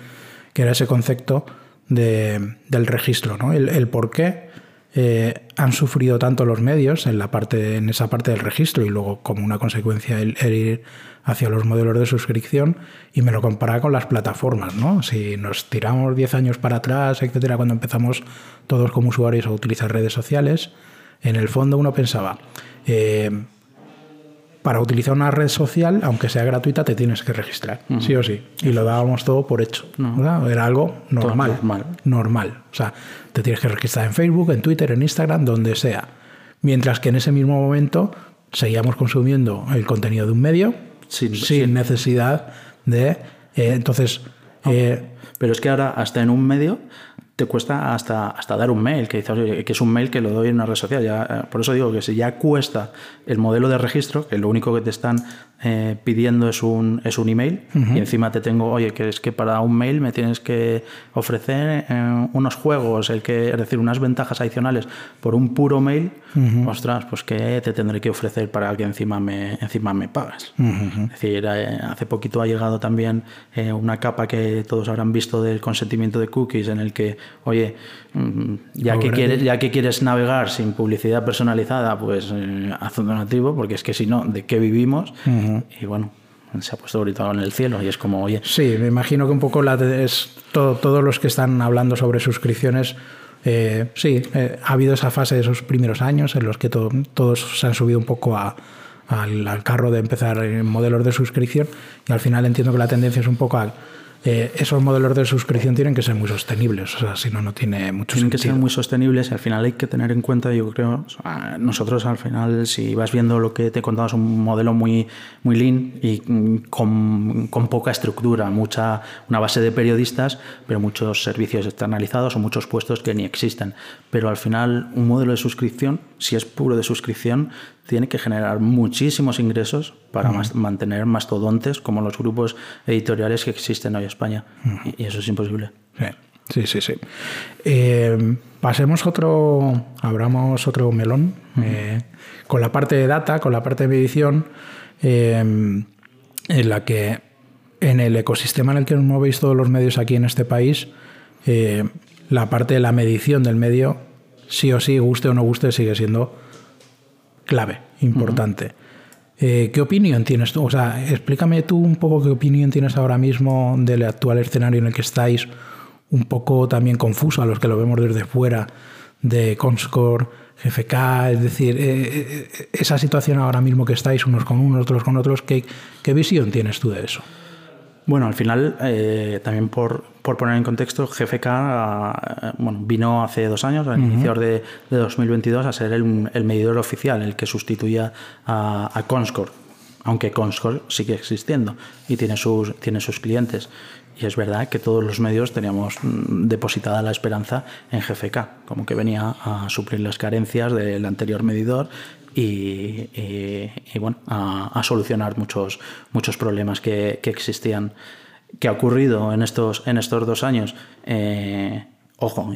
que era ese concepto de, del registro, ¿no? el, el por qué eh, han sufrido tanto los medios en, la parte, en esa parte del registro y luego como una consecuencia el, ir hacia los modelos de suscripción y me lo comparaba con las plataformas. ¿no? Si nos tiramos 10 años para atrás, etcétera, cuando empezamos todos como usuarios a utilizar redes sociales, en el fondo uno pensaba, eh, para utilizar una red social, aunque sea gratuita, te tienes que registrar, sí o sí. Y lo dábamos todo por hecho. Era algo normal, normal. Normal. O sea, te tienes que registrar en Facebook, en Twitter, en Instagram, donde sea. Mientras que en ese mismo momento seguíamos consumiendo el contenido de un medio sin, necesidad de... Eh, entonces... Eh, pero es que ahora hasta en un medio te cuesta hasta, hasta dar un mail, que dices, que es un mail que lo doy en una red social. Ya, eh, por eso digo que si ya cuesta el modelo de registro, que lo único que te están eh, pidiendo es un, es un email y encima te tengo, oye, que es que para un mail me tienes que ofrecer eh, unos juegos, el que, es decir, unas ventajas adicionales por un puro mail, ostras, pues que te tendré que ofrecer para que encima me, encima me pagas. Es decir, eh, hace poquito ha llegado también una capa que todos habrán visto del consentimiento de cookies en el que, oye, mm, ya, que quieres, ya que quieres navegar sin publicidad personalizada, pues haz un donativo, porque es que si no, ¿de qué vivimos? y bueno, se ha puesto ahorita en el cielo y es como, oye. Sí, me imagino que un poco la es todos los que están hablando sobre suscripciones. Eh, sí, eh, ha habido esa fase de esos primeros años en los que todos se han subido un poco al, al, carro de empezar en modelos de suscripción y al final entiendo que la tendencia es un poco al eh, esos modelos de suscripción tienen que ser muy sostenibles, o sea, si no, no tiene mucho tienen sentido. que ser muy sostenibles y al final hay que tener en cuenta, yo creo, nosotros al final, si vas viendo lo que te contaba, es un modelo muy, muy lean y con, con, poca estructura, mucha, una base de periodistas, pero muchos servicios externalizados o muchos puestos que ni existen. Pero al final, un modelo de suscripción, si es puro de suscripción, tiene que generar muchísimos ingresos para mantener mastodontes como los grupos editoriales que existen hoy en España. y, eso es imposible. Sí, sí, sí. Eh, pasemos otro, abramos otro melón eh, con la parte de data, con la parte de medición, eh, en la que en el ecosistema en el que nos movéis todos los medios aquí en este país, la parte de la medición del medio, sí o sí, guste o no guste, sigue siendo clave, importante. ¿Qué opinión tienes tú? O sea, explícame tú un poco qué opinión tienes ahora mismo del actual escenario en el que estáis un poco también confuso a los que lo vemos desde fuera de Comscore, GFK, es decir, eh, eh, esa situación ahora mismo que estáis unos con unos, otros con otros, ¿qué, qué visión tienes tú de eso? Bueno, al final, eh, también por, por, poner en contexto, GFK bueno, vino hace dos años, al inicio de, de, 2022, a ser el, el, medidor oficial, el que sustituía a, a aunque Comscore sigue existiendo y tiene sus, tiene sus clientes. Y es verdad que todos los medios teníamos mm, depositada la esperanza en GFK, como que venía a suplir las carencias del anterior medidor y, bueno, a, solucionar muchos, muchos problemas que, existían. ¿Qué ha ocurrido en estos, en estos dos años? Eh, Ojo,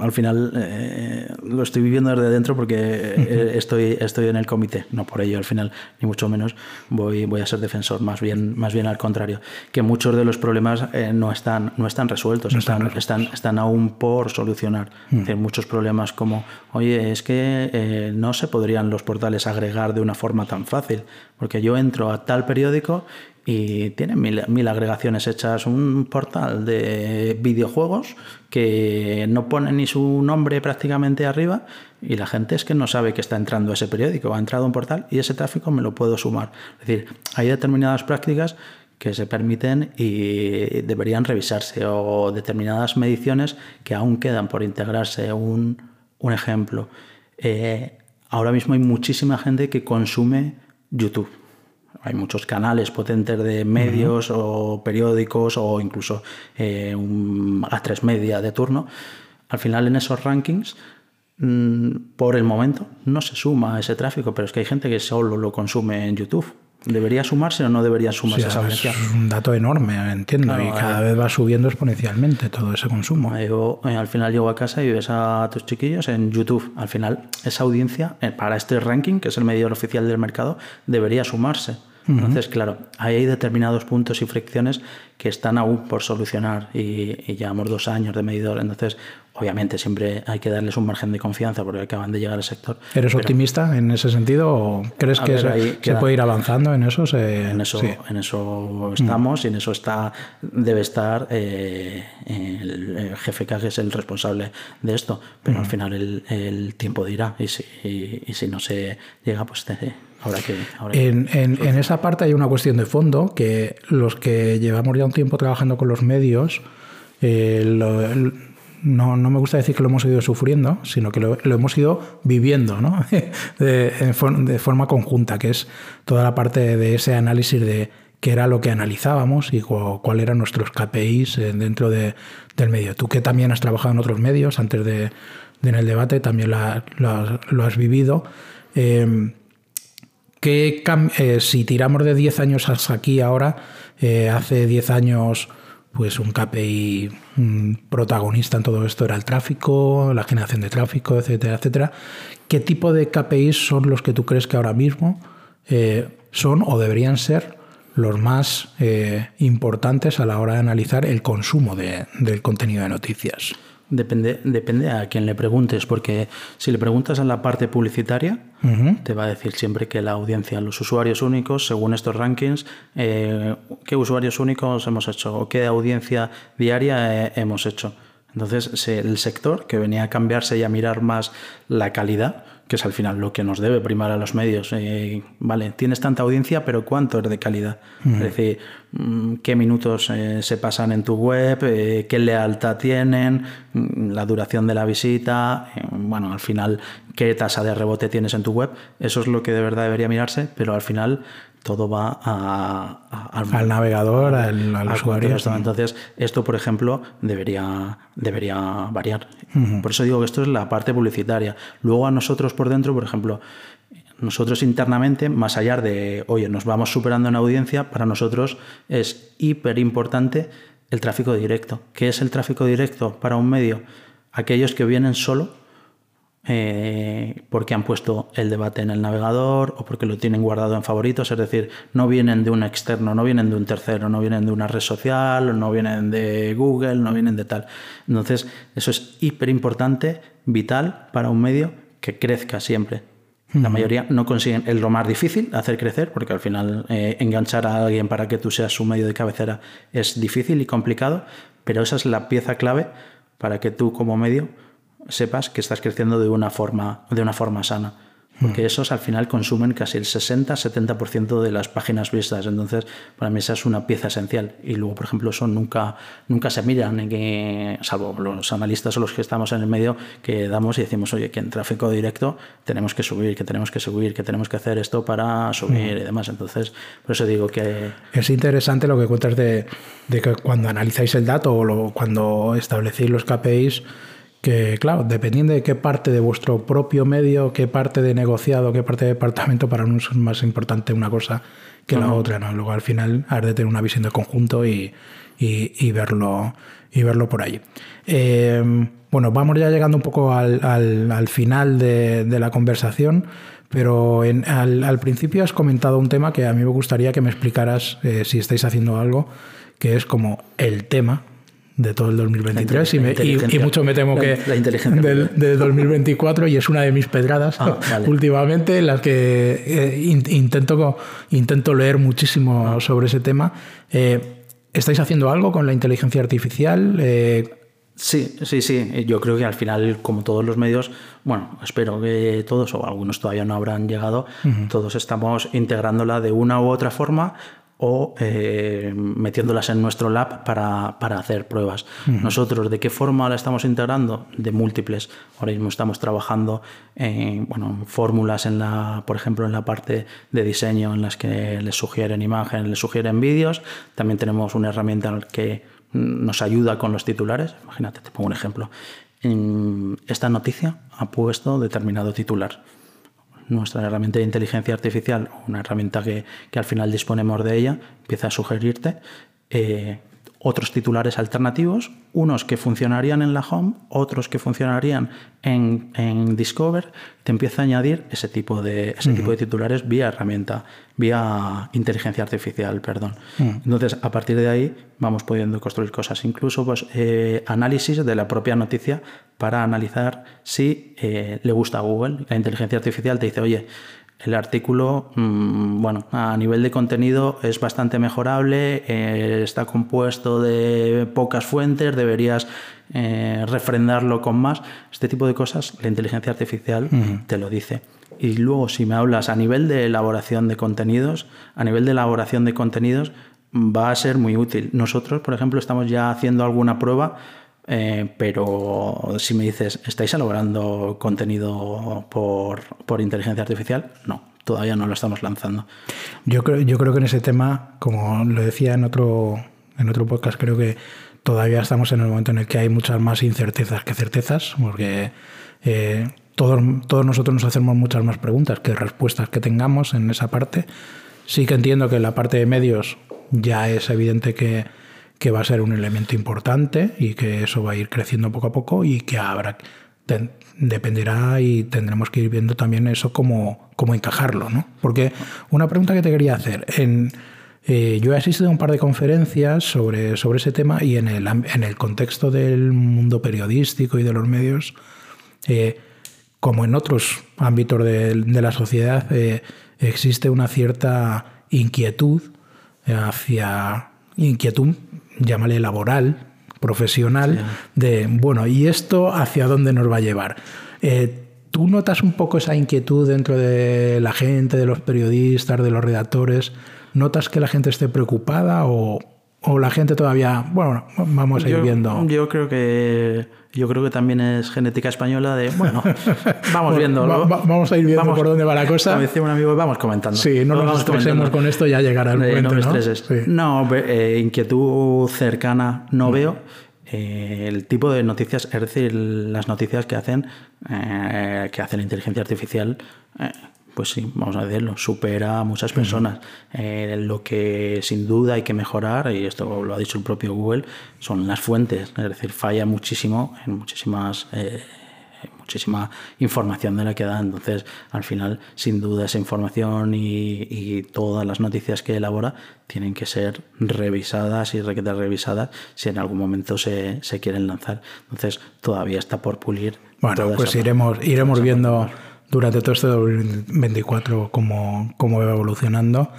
al final eh, lo estoy viviendo desde dentro porque eh, estoy, estoy en el comité, no por ello al final, ni mucho menos voy, voy a ser defensor, más bien, más bien al contrario, que muchos de los problemas eh, no, están, no están resueltos, están, están, están aún por solucionar. Mm. muchos problemas como, oye, es que no se podrían los portales agregar de una forma tan fácil, porque yo entro a tal periódico y tienen mil, agregaciones hechas, un portal de videojuegos que no pone ni su nombre prácticamente arriba y la gente es que no sabe que está entrando ese periódico, ha entrado un portal y ese tráfico me lo puedo sumar. Es decir, hay determinadas prácticas que se permiten y deberían revisarse o determinadas mediciones que aún quedan por integrarse. Un, un ejemplo, eh, ahora mismo hay muchísima gente que consume YouTube hay muchos canales potentes de medios o periódicos o incluso eh, un A3 media de turno. Al final en esos rankings, mm, por el momento, no se suma ese tráfico, pero es que hay gente que solo lo consume en YouTube. ¿Debería sumarse o no debería sumarse esa Es un dato enorme, entiendo, y cada vez va subiendo exponencialmente todo ese consumo. Eh, al final llego a casa y ves a tus chiquillos en YouTube. Al final, esa audiencia, eh, para este ranking, que es el medidor oficial del mercado, debería sumarse. Entonces, claro, hay determinados puntos y fricciones que están aún por solucionar y, llevamos dos años de medidor. Entonces, obviamente, siempre hay que darles un margen de confianza porque acaban de llegar al sector. ¿Eres optimista en ese sentido o crees que se, puede ir avanzando en eso? en eso, en eso estamos y en eso está debe estar eh, el, jefe GFK, que es el responsable de esto. Pero al final el, tiempo dirá y si, y, si no se llega, pues te, en, en, esa parte hay una cuestión de fondo que los que llevamos ya un tiempo trabajando con los medios, eh, no, no, me gusta decir que lo hemos ido sufriendo, sino que lo, hemos ido viviendo ¿no? de, de, forma conjunta, que es toda la parte de ese análisis de qué era lo que analizábamos y cuáles eran nuestros KPIs eh, dentro de, del medio. Tú que también has trabajado en otros medios antes de, en el debate, también lo, has vivido. Eh, que eh, si tiramos de 10 años hasta aquí ahora, eh, hace 10 años pues un KPI protagonista en todo esto era el tráfico, la generación de tráfico, etcétera, etcétera. ¿Qué tipo de KPIs son los que tú crees que ahora mismo eh, son o deberían ser los más importantes a la hora de analizar el consumo del contenido de noticias? Depende, depende a quién le preguntes, porque si le preguntas a la parte publicitaria, te va a decir siempre que la audiencia, los usuarios únicos, según estos rankings, eh, qué usuarios únicos hemos hecho o qué audiencia diaria eh, hemos hecho. Entonces, el sector que venía a cambiarse y a mirar más la calidad, que es al final lo que nos debe primar a los medios. Eh, vale, tienes tanta audiencia, pero ¿cuánto es de calidad? Es decir, mm, qué minutos eh, se pasan en tu web, eh, qué lealtad tienen, mm, la duración de la visita, bueno, al final, qué tasa de rebote tienes en tu web. Eso es lo que de verdad debería mirarse, pero al final todo va al navegador, al, usuario. Entonces, esto, por ejemplo, debería, debería variar. Por eso digo que esto es la parte publicitaria. Luego a nosotros por dentro, por ejemplo, nosotros internamente, más allá de, oye, nos vamos superando en audiencia, para nosotros es hiper importante el tráfico directo. ¿Qué es el tráfico directo para un medio? Aquellos que vienen solo eh, porque han puesto el debate en el navegador o porque lo tienen guardado en favoritos, es decir, no vienen de un externo, no vienen de un tercero, no vienen de una red social, no vienen de Google, no vienen de tal. Entonces, eso es hiper importante, vital para un medio que crezca siempre. La mayoría no consiguen, es lo más difícil hacer crecer, porque al final eh, enganchar a alguien para que tú seas su medio de cabecera es difícil y complicado, pero esa es la pieza clave para que tú como medio sepas que estás creciendo de una forma, de una forma sana porque esos al final consumen casi el 60-70% de las páginas vistas. Entonces, para mí esa es una pieza esencial. Y luego, por ejemplo, eso nunca, nunca se miran, que, salvo los analistas o los que estamos en el medio, que damos y decimos, oye, que en tráfico directo tenemos que subir, que tenemos que subir, que tenemos que hacer esto para subir y demás. Entonces, por eso digo que... Es interesante lo que cuentas de, de que cuando analizáis el dato o cuando establecéis los KPIs, que claro, dependiendo de qué parte de vuestro propio medio, qué parte de negociado, qué parte de departamento, para uno es más importante una cosa que la otra, ¿no? Luego al final has de tener una visión de conjunto y, y, verlo, y verlo por ahí. Eh, bueno, vamos ya llegando un poco al, al, final de, de, la conversación, pero en, al, al, principio has comentado un tema que a mí me gustaría que me explicaras eh, si estáis haciendo algo, que es como el tema de todo el 2023 y, mucho me temo que del, 2024 y es una de mis pedradas ah, últimamente en las que eh, intento, intento leer muchísimo sobre ese tema. Eh, ¿Estáis haciendo algo con la inteligencia artificial? Eh, sí, sí, sí. Yo creo que al final, como todos los medios, bueno, espero que todos, o algunos todavía no habrán llegado, todos estamos integrándola de una u otra forma o eh, metiéndolas en nuestro lab para, para hacer pruebas. Nosotros, ¿de qué forma la estamos integrando? De múltiples. Ahora mismo estamos trabajando en bueno, fórmulas, en la, por ejemplo, en la parte de diseño, en las que les sugieren imágenes, les sugieren vídeos. También tenemos una herramienta que nos ayuda con los titulares. Imagínate, te pongo un ejemplo. Esta noticia ha puesto determinado titular nuestra herramienta de inteligencia artificial, una herramienta que, al final disponemos de ella, empieza a sugerirte eh, otros titulares alternativos, unos que funcionarían en la home, otros que funcionarían en, Discover, te empieza a añadir ese tipo de, ese tipo de titulares vía herramienta, vía inteligencia artificial, perdón. Entonces, a partir de ahí vamos pudiendo construir cosas, incluso pues, eh, análisis de la propia noticia para analizar si eh, le gusta a Google. La inteligencia artificial te dice, oye, el artículo, mm, bueno, a nivel de contenido es bastante mejorable, eh, está compuesto de pocas fuentes, deberías eh, refrendarlo con más. Este tipo de cosas, la inteligencia artificial te lo dice. Y luego, si me hablas a nivel de elaboración de contenidos, a nivel de elaboración de contenidos va a ser muy útil. Nosotros, por ejemplo, estamos ya haciendo alguna prueba eh, pero si me dices, ¿estáis elaborando contenido por, por, inteligencia artificial? No, todavía no lo estamos lanzando. Yo creo, yo creo que en ese tema, como lo decía en otro, en otro podcast, creo que todavía estamos en el momento en el que hay muchas más incertezas que certezas, porque eh, todos, todos nosotros nos hacemos muchas más preguntas que respuestas que tengamos en esa parte. Sí que entiendo que en la parte de medios ya es evidente que que va a ser un elemento importante y que eso va a ir creciendo poco a poco y que habrá dependerá y tendremos que ir viendo también eso cómo, cómo encajarlo, ¿no? Porque una pregunta que te quería hacer, en, eh, yo he asistido a un par de conferencias sobre, sobre ese tema y en el, en el contexto del mundo periodístico y de los medios, eh, como en otros ámbitos de, la sociedad, eh, existe una cierta inquietud hacia inquietud llámale laboral, profesional, de, bueno, ¿y esto hacia dónde nos va a llevar? Eh, ¿Tú notas un poco esa inquietud dentro de la gente, de los periodistas, de los redactores? ¿Notas que la gente esté preocupada o, o la gente todavía, bueno, vamos a ir viendo? Yo creo que yo creo que también es genética española de, bueno, vamos viendo. vamos a ir viendo por dónde va la cosa. Como decía un amigo, vamos comentando. Sí, no nos estresemos con esto, ya llegará el momento. No, ¿no? Eh, inquietud cercana no mm. veo. Eh, el tipo de noticias, es decir, las noticias que hacen, eh, que hace la inteligencia artificial, pues sí, vamos a decirlo, supera a muchas personas. Eh, lo que sin duda hay que mejorar, y esto lo ha dicho el propio Google, son las fuentes, es decir, falla muchísimo en muchísimas... Eh, muchísima información de la que da. Entonces, al final, sin duda, esa información y, todas las noticias que elabora tienen que ser revisadas y revisadas si en algún momento se, se quieren lanzar. Entonces, todavía está por pulir. Bueno, pues iremos, iremos viendo durante todo este 2024 cómo, cómo va evolucionando.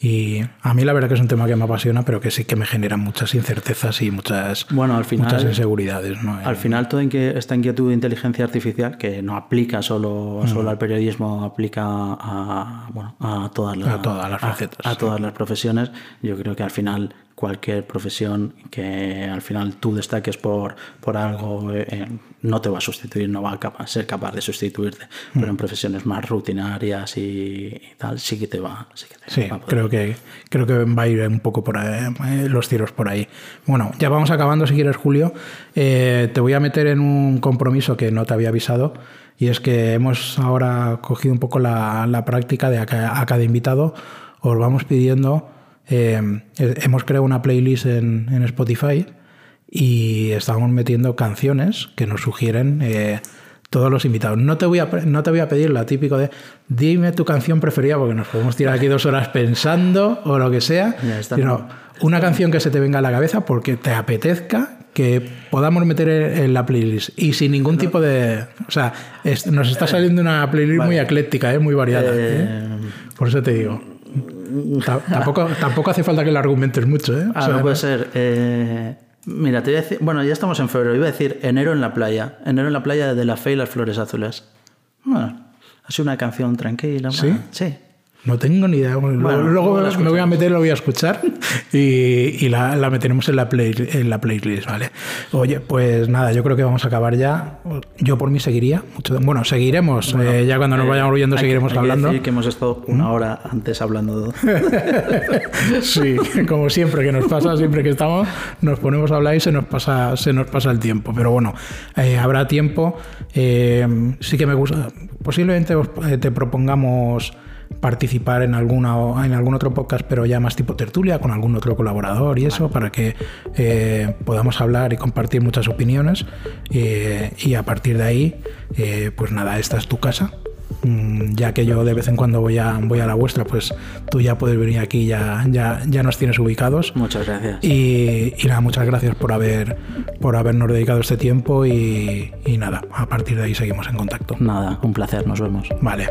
Y a mí la verdad que es un tema que me apasiona, pero que sí que me genera muchas incertezas y muchas, bueno, al final, muchas inseguridades. Al final, toda esta inquietud de inteligencia artificial, que no aplica solo, mm. solo al periodismo, aplica a, bueno, a, todas las, a todas las facetas. A, todas las profesiones, yo creo que al final cualquier profesión que al final tú destaques por, por algo eh, no te va a sustituir, no va a ser capaz de sustituirte. Pero en mm. profesiones más rutinarias y, tal, sí que te va, sí, que te sí creo que creo que va a ir un poco por ahí, eh, los tiros por ahí. Bueno, ya vamos acabando si quieres, Julio. Eh, te voy a meter en un compromiso que no te había avisado. Y es que hemos ahora cogido un poco la, la práctica de a cada invitado. Os vamos pidiendo eh, hemos creado una playlist en, Spotify y estamos metiendo canciones que nos sugieren eh, todos los invitados. No te, voy a, no te voy a pedir la típico de dime tu canción preferida porque nos podemos tirar aquí dos horas pensando o lo que sea, sino una canción que se te venga a la cabeza porque te apetezca que podamos meter en la playlist y sin ningún tipo de... O sea, nos está saliendo una playlist muy ecléctica, ¿eh? muy variada. Por eso te digo tampoco, tampoco hace falta que lo argumentes mucho, ¿eh? Ah, no puede ser. Eh, mira, te voy a decir. Bueno, ya estamos en febrero. Iba a decir enero en la playa. Enero en la playa de la fe y las flores azules. Bueno, ha sido una canción tranquila. ¿Sí? Sí. No tengo ni idea. luego me voy a meter, lo voy a escuchar y, la, meteremos en la, play, en la playlist, ¿vale? Oye, pues nada, yo creo que vamos a acabar ya. Yo por mí seguiría. Mucho, bueno, seguiremos. Eh, ya cuando nos eh, vayamos oyendo seguiremos hablando. Que que hemos estado una ¿Mm? hora antes hablando. sí, como siempre que nos pasa, siempre que estamos, nos ponemos a hablar y se nos pasa, se nos pasa el tiempo. Pero bueno, eh, habrá tiempo. sí que me gusta. Posiblemente te propongamos participar en alguna en algún otro podcast, pero ya más tipo tertulia, con algún otro colaborador y eso, para que eh, podamos hablar y compartir muchas opiniones. Eh, y a partir de ahí, eh, pues nada, esta es tu casa. Mm, ya que yo de vez en cuando voy a, voy a la vuestra, pues tú ya puedes venir aquí, ya, ya, ya nos tienes ubicados. Muchas gracias. Y, nada, muchas gracias por, haber, por habernos dedicado este tiempo y, y nada, a partir de ahí seguimos en contacto. Nada, un placer, nos vemos. Vale.